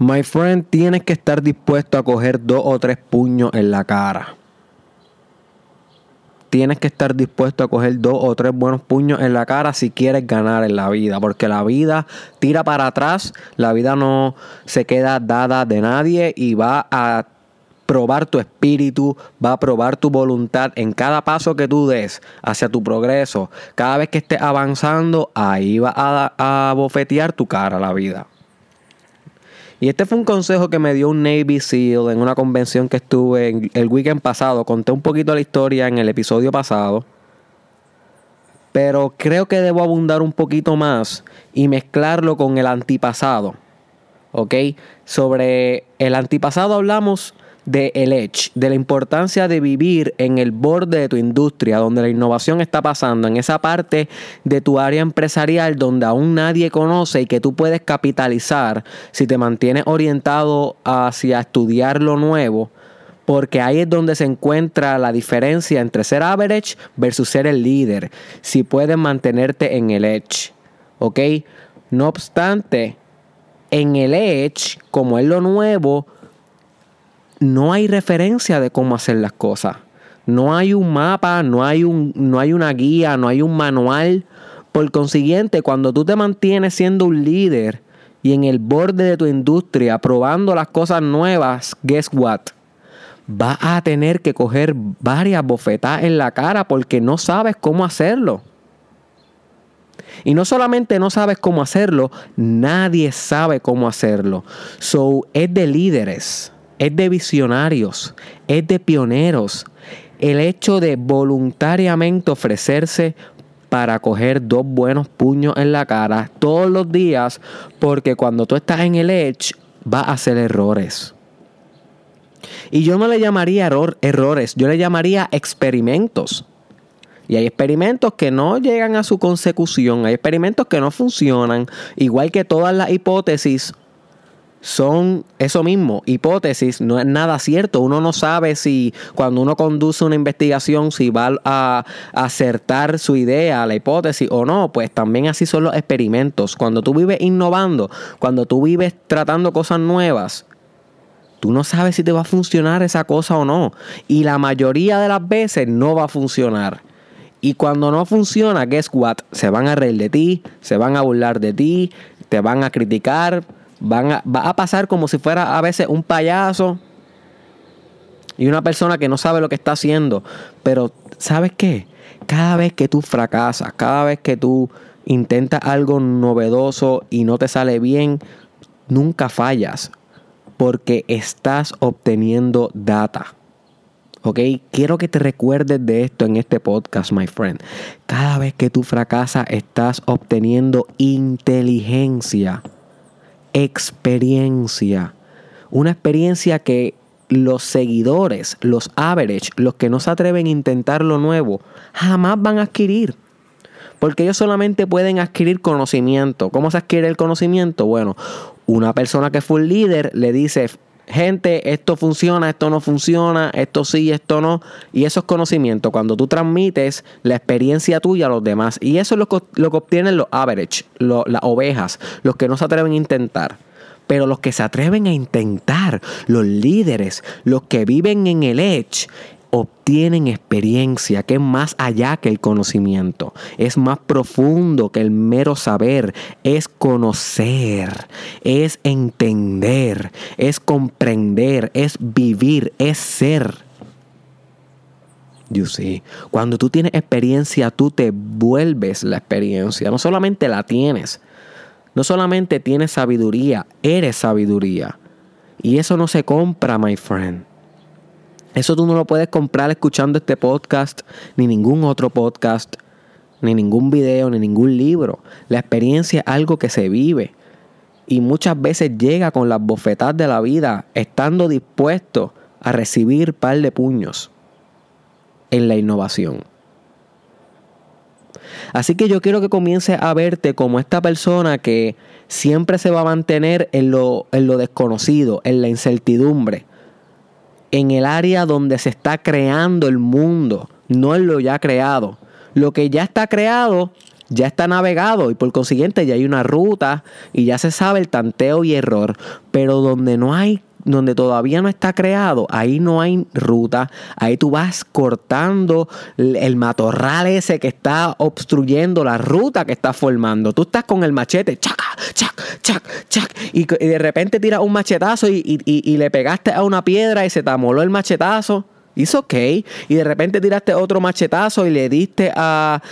My friend, tienes que estar dispuesto a coger dos o tres puños en la cara. Tienes que estar dispuesto a coger dos o tres buenos puños en la cara si quieres ganar en la vida. Porque la vida tira para atrás, la vida no se queda dada de nadie y va a probar tu espíritu, va a probar tu voluntad en cada paso que tú des hacia tu progreso. Cada vez que estés avanzando, ahí va a, a bofetear tu cara la vida. Y este fue un consejo que me dio un Navy SEAL en una convención que estuve el weekend pasado. Conté un poquito la historia en el episodio pasado. Pero creo que debo abundar un poquito más y mezclarlo con el antipasado. ¿Ok? Sobre el antipasado hablamos de el edge, de la importancia de vivir en el borde de tu industria, donde la innovación está pasando, en esa parte de tu área empresarial donde aún nadie conoce y que tú puedes capitalizar si te mantienes orientado hacia estudiar lo nuevo, porque ahí es donde se encuentra la diferencia entre ser average versus ser el líder, si puedes mantenerte en el edge, ¿ok? No obstante, en el edge, como es lo nuevo, no hay referencia de cómo hacer las cosas. No hay un mapa, no hay, un, no hay una guía, no hay un manual. Por consiguiente, cuando tú te mantienes siendo un líder y en el borde de tu industria probando las cosas nuevas, guess what? Vas a tener que coger varias bofetadas en la cara porque no sabes cómo hacerlo. Y no solamente no sabes cómo hacerlo, nadie sabe cómo hacerlo. So, es de líderes es de visionarios, es de pioneros. El hecho de voluntariamente ofrecerse para coger dos buenos puños en la cara todos los días, porque cuando tú estás en el edge vas a hacer errores. Y yo no le llamaría error, errores, yo le llamaría experimentos. Y hay experimentos que no llegan a su consecución, hay experimentos que no funcionan, igual que todas las hipótesis son eso mismo, hipótesis, no es nada cierto. Uno no sabe si cuando uno conduce una investigación, si va a, acertar su idea, la hipótesis o no. Pues también así son los experimentos. Cuando tú vives innovando, cuando tú vives tratando cosas nuevas, tú no sabes si te va a funcionar esa cosa o no. Y la mayoría de las veces no va a funcionar. Y cuando no funciona, guess what? Se van a reír de ti, se van a burlar de ti, te van a criticar, Va a pasar como si fuera a veces un payaso y una persona que no sabe lo que está haciendo. Pero, ¿sabes qué? Cada vez que tú fracasas, cada vez que tú intentas algo novedoso y no te sale bien, nunca fallas. Porque estás obteniendo data. ¿Ok? Quiero que te recuerdes de esto en este podcast, my friend. Cada vez que tú fracasas, estás obteniendo inteligencia experiencia. Una experiencia que los seguidores, los average, los que no se atreven a intentar lo nuevo, jamás van a adquirir. Porque ellos solamente pueden adquirir conocimiento. ¿Cómo se adquiere el conocimiento? Bueno, una persona que fue un líder le dice, gente, esto funciona, esto no funciona, esto sí, esto no. Y eso es conocimiento, cuando tú transmites la experiencia tuya a los demás. Y eso es lo que, obtienen los average, las ovejas, los que no se atreven a intentar. Pero los que se atreven a intentar, los líderes, los que viven en el edge, obtienen experiencia que es más allá que el conocimiento, es más profundo que el mero saber, es conocer, es entender, es comprender, es vivir, es ser. You see, cuando tú tienes experiencia, tú te vuelves la experiencia, no solamente la tienes, no solamente tienes sabiduría, eres sabiduría. Y eso no se compra, my friend. Eso tú no lo puedes comprar escuchando este podcast, ni ningún otro podcast, ni ningún video, ni ningún libro. La experiencia es algo que se vive. Y muchas veces llega con las bofetadas de la vida, estando dispuesto a recibir par de puños en la innovación. Así que yo quiero que comiences a verte como esta persona que siempre se va a mantener en lo, en lo desconocido, en la incertidumbre en el área donde se está creando el mundo, no en lo ya creado. Lo que ya está creado, ya está navegado y por consiguiente ya hay una ruta y ya se sabe el tanteo y error. Pero donde no hay donde todavía no está creado, ahí no hay ruta, ahí tú vas cortando el matorral ese que está obstruyendo la ruta que está formando. Tú estás con el machete, chaca, chac, chac, chac, y, de repente tiras un machetazo y, y le pegaste a una piedra y se te amoló el machetazo. It's ok. Y de repente tiraste otro machetazo y le diste a.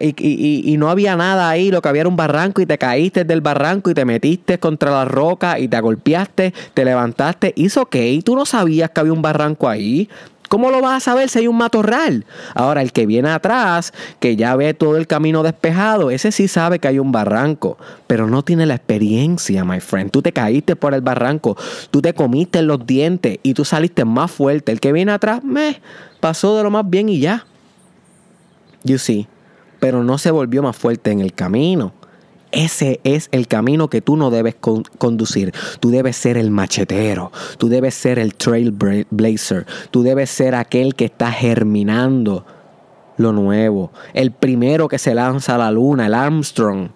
y, no había nada ahí, lo que había era un barranco y te caíste del barranco y te metiste contra la roca y te golpeaste, te levantaste. It's ok. Tú no sabías que había un barranco ahí. ¿Cómo lo vas a saber si hay un matorral? Ahora, el que viene atrás, que ya ve todo el camino despejado, ese sí sabe que hay un barranco, pero no tiene la experiencia, my friend. Tú te caíste por el barranco, tú te comiste los dientes y tú saliste más fuerte. El que viene atrás, me pasó de lo más bien y ya. You see, pero no se volvió más fuerte en el camino. Ese es el camino que tú no debes conducir. Tú debes ser el machetero, tú debes ser el trailblazer, tú debes ser aquel que está germinando lo nuevo, el primero que se lanza a la luna, el Armstrong.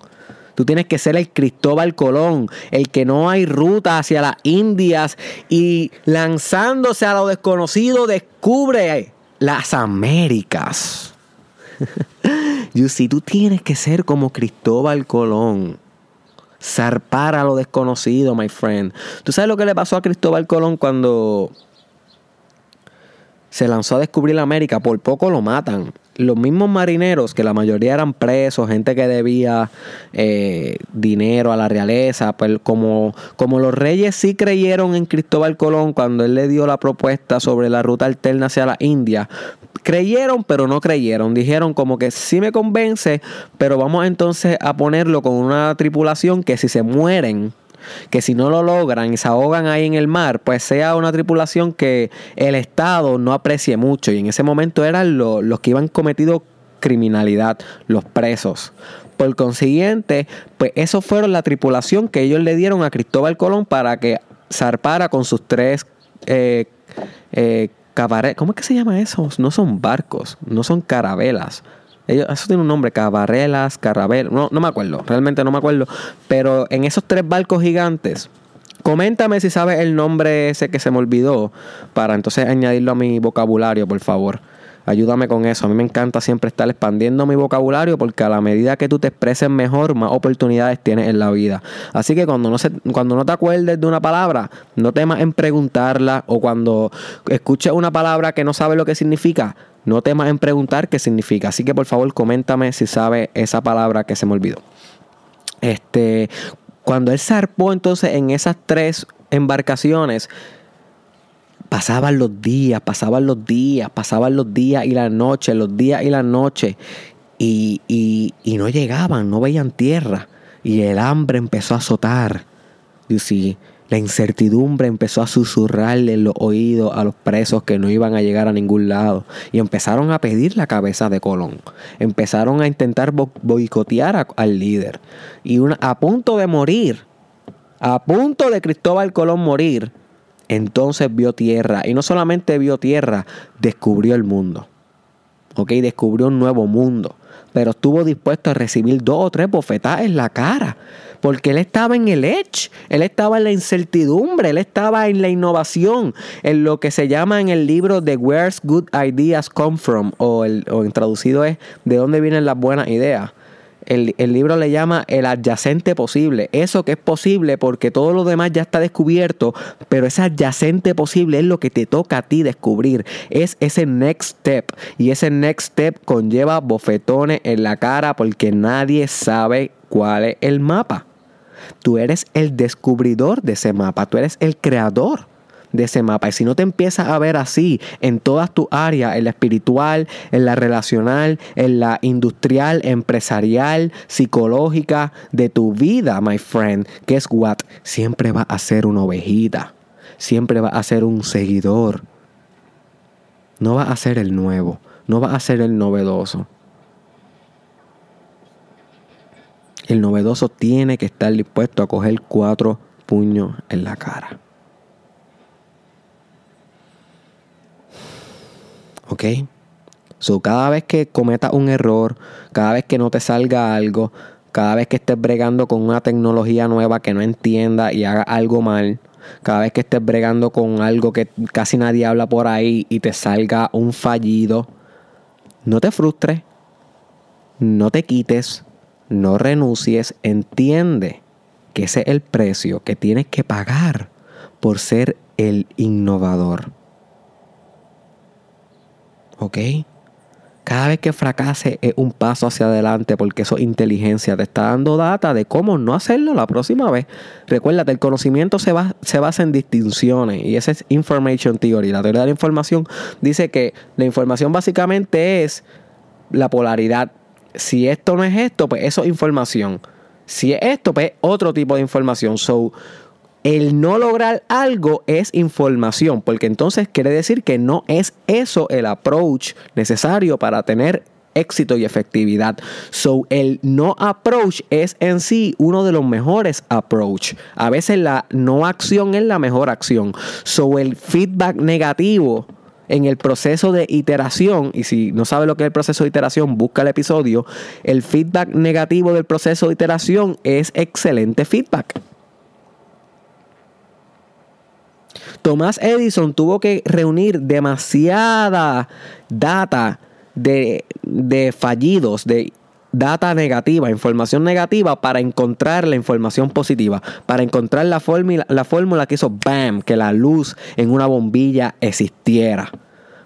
Tú tienes que ser el Cristóbal Colón, el que no hay ruta hacia las Indias y lanzándose a lo desconocido descubre las Américas. See, tú tienes que ser como Cristóbal Colón. Zarpar a lo desconocido, my friend. ¿Tú sabes lo que le pasó a Cristóbal Colón cuando se lanzó a descubrir la América? Por poco lo matan. Los mismos marineros, que la mayoría eran presos, gente que debía eh, dinero a la realeza, pues como, como los reyes sí creyeron en Cristóbal Colón cuando él le dio la propuesta sobre la ruta alterna hacia la India, creyeron pero no creyeron. Dijeron como que sí me convence, pero vamos entonces a ponerlo con una tripulación que si se mueren, que si no lo logran y se ahogan ahí en el mar, pues sea una tripulación que el Estado no aprecie mucho. Y en ese momento eran los que iban cometido criminalidad, los presos. Por consiguiente, pues eso fueron la tripulación que ellos le dieron a Cristóbal Colón para que zarpara con sus tres eh, eh, ¿Cómo es que se llama eso? No son barcos, no son carabelas. eso tiene un nombre, cabarelas, carabelas, no, no me acuerdo, realmente no me acuerdo. Pero en esos tres barcos gigantes, coméntame si sabes el nombre ese que se me olvidó, para entonces añadirlo a mi vocabulario, por favor. Ayúdame con eso. A mí me encanta siempre estar expandiendo mi vocabulario porque a la medida que tú te expreses mejor, más oportunidades tienes en la vida. Así que cuando no, se, cuando no te acuerdes de una palabra, no temas en preguntarla o cuando escuches una palabra que no sabes lo que significa, no temas en preguntar qué significa. Así que por favor coméntame si sabes esa palabra que se me olvidó. Este, cuando él zarpó entonces en esas tres embarcaciones, Pasaban los días, pasaban los días, pasaban los días y las noches, los días y las noches. Y, y, no llegaban, no veían tierra. Y el hambre empezó a azotar. Y la incertidumbre empezó a susurrarle en los oídos a los presos que no iban a llegar a ningún lado. Y empezaron a pedir la cabeza de Colón. Empezaron a intentar boicotear al líder. Y una, a punto de morir, a punto de Cristóbal Colón morir, entonces vio tierra. Y no solamente vio tierra, descubrió el mundo. ¿Ok? Descubrió un nuevo mundo. Pero estuvo dispuesto a recibir dos o tres bofetadas en la cara. Porque él estaba en el edge, él estaba en la incertidumbre, él estaba en la innovación, en lo que se llama en el libro de Where's Good Ideas Come From, o, el, o en traducido es de dónde vienen las buenas ideas el, libro le llama el adyacente posible. Eso que es posible porque todo lo demás ya está descubierto, pero ese adyacente posible es lo que te toca a ti descubrir. Es ese next step. Y ese next step conlleva bofetones en la cara porque nadie sabe cuál es el mapa. Tú eres el descubridor de ese mapa, tú eres el creador de ese mapa. Y si no te empiezas a ver así en todas tus áreas, en la espiritual, en la relacional, en la industrial, empresarial, psicológica, de tu vida, my friend, guess what? Siempre va a ser una ovejita. Siempre va a ser un seguidor. No va a ser el nuevo. No va a ser el novedoso. El novedoso tiene que estar dispuesto a coger cuatro puños en la cara. ¿Ok? So, cada vez que cometas un error, cada vez que no te salga algo, cada vez que estés bregando con una tecnología nueva que no entienda y haga algo mal, cada vez que estés bregando con algo que casi nadie habla por ahí y te salga un fallido, no te frustres, no te quites, no renuncies, entiende que ese es el precio que tienes que pagar por ser el innovador. ¿Ok? Cada vez que fracase es un paso hacia adelante porque eso es inteligencia. Te está dando data de cómo no hacerlo la próxima vez. Recuérdate, el conocimiento se, se basa en distinciones y esa es information theory. La teoría de la información dice que la información básicamente es la polaridad. Si esto no es esto, pues eso es información. Si es esto, pues otro tipo de información. So, el no lograr algo es información, porque entonces quiere decir que no es eso el approach necesario para tener éxito y efectividad. So, el no approach es en sí uno de los mejores approach. A veces la no acción es la mejor acción. So, el feedback negativo en el proceso de iteración, y si no sabe lo que es el proceso de iteración, busca el episodio, el feedback negativo del proceso de iteración es excelente feedback. Tomás Edison tuvo que reunir demasiada data de, fallidos, de data negativa, información negativa para encontrar la información positiva, para encontrar la fórmula, la fórmula que hizo BAM, que la luz en una bombilla existiera.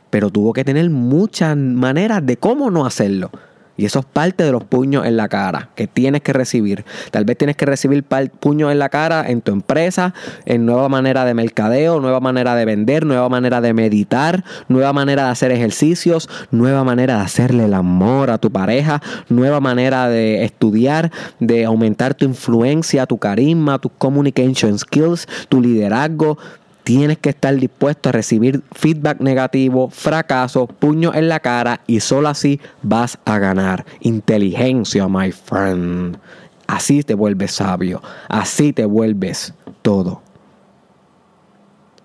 Pero tuvo que tener muchas maneras de cómo no hacerlo. Y eso es parte de los puños en la cara que tienes que recibir. Tal vez tienes que recibir puños en la cara en tu empresa, en nueva manera de mercadeo, nueva manera de vender, nueva manera de meditar, nueva manera de hacer ejercicios, nueva manera de hacerle el amor a tu pareja, nueva manera de estudiar, de aumentar tu influencia, tu carisma, tus communication skills, tu liderazgo tienes que estar dispuesto a recibir feedback negativo, fracaso, puño en la cara y solo así vas a ganar. Inteligencia, my friend. Así te vuelves sabio. Así te vuelves todo.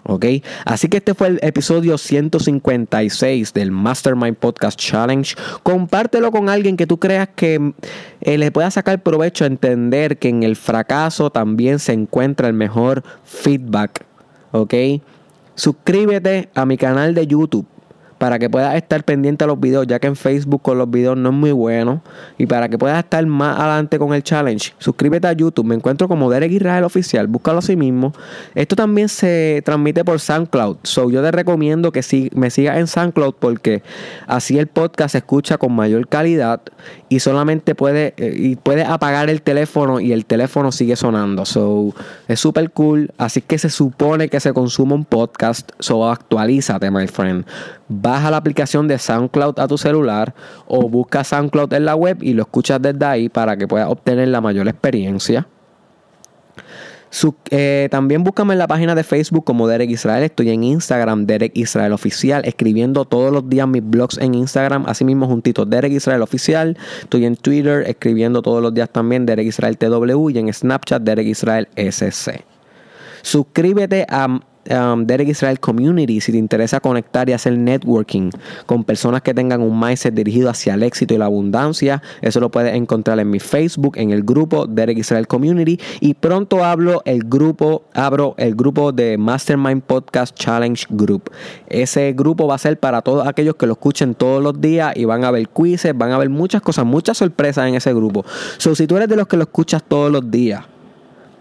¿Ok? Así que este fue el episodio 156 del Mastermind Podcast Challenge. Compártelo con alguien que tú creas que eh, le pueda sacar provecho a entender que en el fracaso también se encuentra el mejor feedback ¿ok? Suscríbete a mi canal de YouTube para que puedas estar pendiente a los videos, ya que en Facebook con los videos no es muy bueno. Y para que puedas estar más adelante con el challenge, suscríbete a YouTube. Me encuentro como Derek Israel Oficial, búscalo así mismo. Esto también se transmite por SoundCloud. So yo te recomiendo que me sigas en SoundCloud porque así el podcast se escucha con mayor calidad y solamente puede, eh, y puede apagar el teléfono y el teléfono sigue sonando. So es súper cool. Así que se supone que se consume un podcast. So actualízate, my friend baja la aplicación de SoundCloud a tu celular o busca SoundCloud en la web y lo escuchas desde ahí para que puedas obtener la mayor experiencia. Eh, también búscame en la página de Facebook como Derek Israel. Estoy en Instagram, Derek Israel Oficial, escribiendo todos los días mis blogs en Instagram, así mismo juntito, Derek Israel Oficial. Estoy en Twitter, escribiendo todos los días también Derek Israel TW y en Snapchat, Derek Israel SC. Suscríbete a um, Derek Israel Community si te interesa conectar y hacer networking con personas que tengan un mindset dirigido hacia el éxito y la abundancia. Eso lo puedes encontrar en mi Facebook, en el grupo Derek Israel Community. Y pronto hablo el grupo, abro el grupo de Mastermind Podcast Challenge Group. Ese grupo va a ser para todos aquellos que lo escuchen todos los días y van a ver quizzes, van a ver muchas cosas, muchas sorpresas en ese grupo. So, si tú eres de los que lo escuchas todos los días,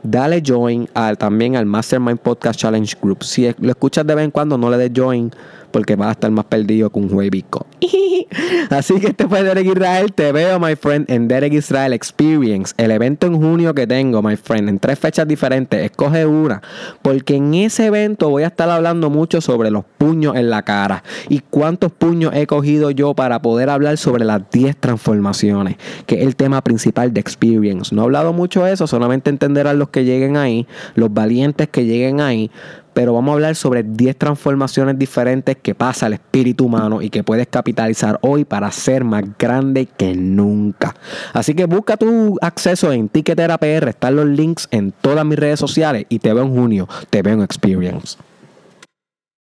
dale join al, también al Mastermind Podcast Challenge Group. Si lo escuchas de vez en cuando, no le des join porque vas a estar más perdido que un juevico. Así que este fue Derek Israel. Te veo, my friend, en Derek Israel Experience, el evento en junio que tengo, my friend, en tres fechas diferentes. Escoge una, porque en ese evento voy a estar hablando mucho sobre los puños en la cara y cuántos puños he cogido yo para poder hablar sobre las 10 transformaciones, que es el tema principal de Experience. No he hablado mucho de eso, solamente entenderán los que lleguen ahí, los valientes que lleguen ahí pero vamos a hablar sobre 10 transformaciones diferentes que pasa el espíritu humano y que puedes capitalizar hoy para ser más grande que nunca. Así que busca tu acceso en Ticketera PR, están los links en todas mis redes sociales y te veo en junio, te veo en Experience.